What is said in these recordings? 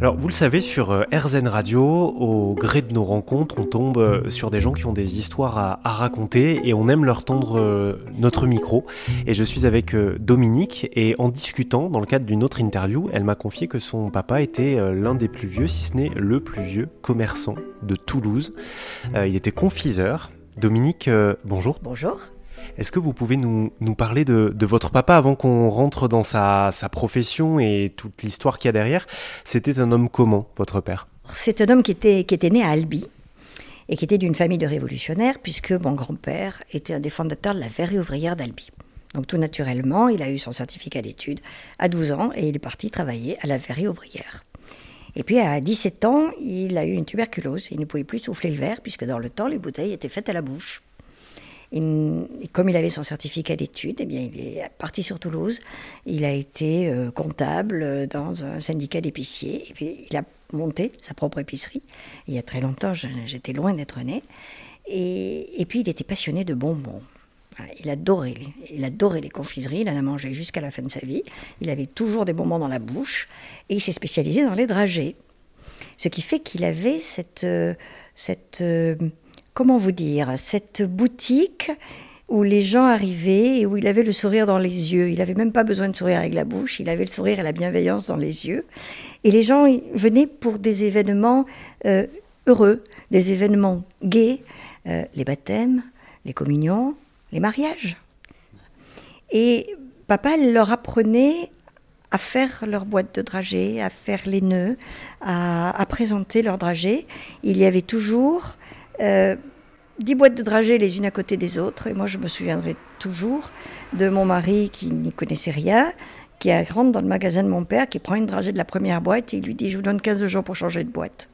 Alors, vous le savez, sur euh, RZN Radio, au gré de nos rencontres, on tombe euh, sur des gens qui ont des histoires à, raconter et on aime leur tendre euh, notre micro. Et je suis avec Dominique et en discutant, dans le cadre d'une autre interview, elle m'a confié que son papa était l'un des plus vieux, si ce n'est le plus vieux commerçant de Toulouse. il était confiseur. Dominique, bonjour. Bonjour. Est-ce que vous pouvez nous, parler de, votre papa avant qu'on rentre dans sa, profession et toute l'histoire qu'il y a derrière? C'était un homme comment, votre père? C'est un homme qui était, qui était né à Albi et qui était d'une famille de révolutionnaires, puisque mon grand-père était un des fondateurs de la verrerie ouvrière d'Albi. Donc tout naturellement, il a eu son certificat d'études à 12 ans et il est parti travailler à la verrerie ouvrière. Et puis à 17 ans, il a eu une tuberculose. Il ne pouvait plus souffler le verre, puisque dans le temps, les bouteilles étaient faites à la bouche. Et, comme il avait son certificat d'études, eh il est parti sur Toulouse. Il a été euh, comptable dans un syndicat d'épiciers. Et puis, il a monté sa propre épicerie. Il y a très longtemps, j'étais loin d'être né. Et, puis, il était passionné de bonbons. il adorait, il adorait les confiseries. Il en a mangé jusqu'à la fin de sa vie. Il avait toujours des bonbons dans la bouche. Et il s'est spécialisé dans les dragées. Ce qui fait qu'il avait cette, euh, cette euh, comment vous dire, cette boutique où les gens arrivaient et où il avait le sourire dans les yeux. Il n'avait même pas besoin de sourire avec la bouche, il avait le sourire et la bienveillance dans les yeux. Et les gens venaient pour des événements euh, heureux, des événements gais, euh, les baptêmes, les communions, les mariages. Et papa leur apprenait à faire leur boîte de dragées, à faire les nœuds, à, présenter leurs dragées. Il y avait toujours euh, dix boîtes de dragées les unes à côté des autres. Et moi, je me souviendrai toujours de mon mari qui n'y connaissait rien, qui rentre dans le magasin de mon père, qui prend une dragée de la première boîte et il lui dit Je vous donne 15 jours pour changer de boîte.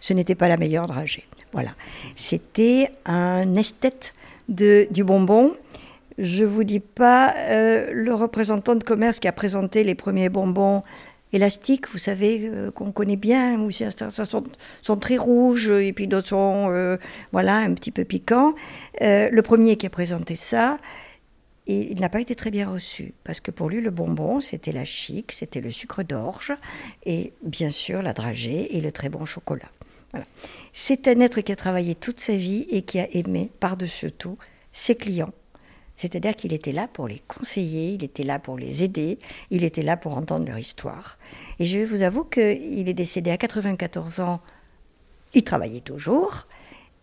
Ce n'était pas la meilleure dragée. Voilà. C'était un esthète de, du bonbon. Je vous dis pas euh, le représentant de commerce qui a présenté les premiers bonbons élastiques, vous savez, euh, qu'on connaît bien, où certains sont, très rouges et puis d'autres sont euh, voilà, un petit peu piquants. Euh, le premier qui a présenté ça, il n'a pas été très bien reçu, parce que pour lui, le bonbon, c'était la chic, c'était le sucre d'orge, et bien sûr la dragée et le très bon chocolat. Voilà. C'est un être qui a travaillé toute sa vie et qui a aimé par-dessus tout ses clients c'est-à-dire qu'il était là pour les conseiller, il était là pour les aider, il était là pour entendre leur histoire. Et je vous avoue qu'il est décédé à 94 ans. Il travaillait toujours.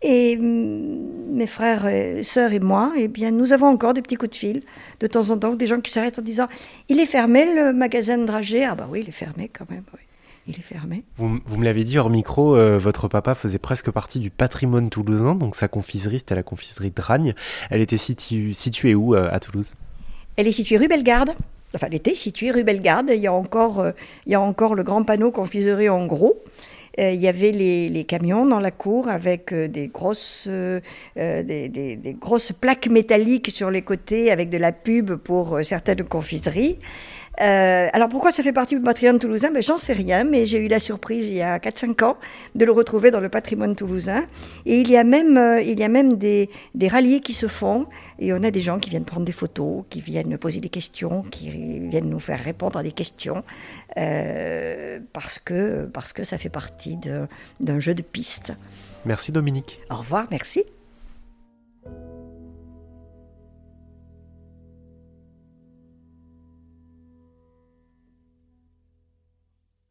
Et mm, mes frères, et sœurs et moi, eh bien, nous avons encore des petits coups de fil de temps en temps, des gens qui s'arrêtent en disant Il est fermé le magasin de dragées? Ah, bah oui, il est fermé quand même. Oui il est fermé. Vous, me l'avez dit hors micro, euh, votre papa faisait presque partie du patrimoine toulousain, donc sa confiserie, c'était la confiserie Dragne. Elle était située où euh, à Toulouse? Elle est située rue Bellegarde. Enfin, elle était située rue Bellegarde. Il y a encore, euh, il y a encore le grand panneau confiserie en gros. il y avait les, camions dans la cour avec des, grosses, des, grosses plaques métalliques sur les côtés avec de la pub pour certaines confiseries. Euh, alors pourquoi ça fait partie du patrimoine toulousain? Ben, J'en sais rien, mais j'ai eu la surprise il y a 4-5 ans de le retrouver dans le patrimoine toulousain. Et il y a même, euh, il y a même des, des rallyes qui se font, et on a des gens qui viennent prendre des photos, qui viennent poser des questions, qui viennent nous faire répondre à des questions, euh, parce, que, parce que ça fait partie d'un jeu de piste. Merci Dominique. Au revoir, merci.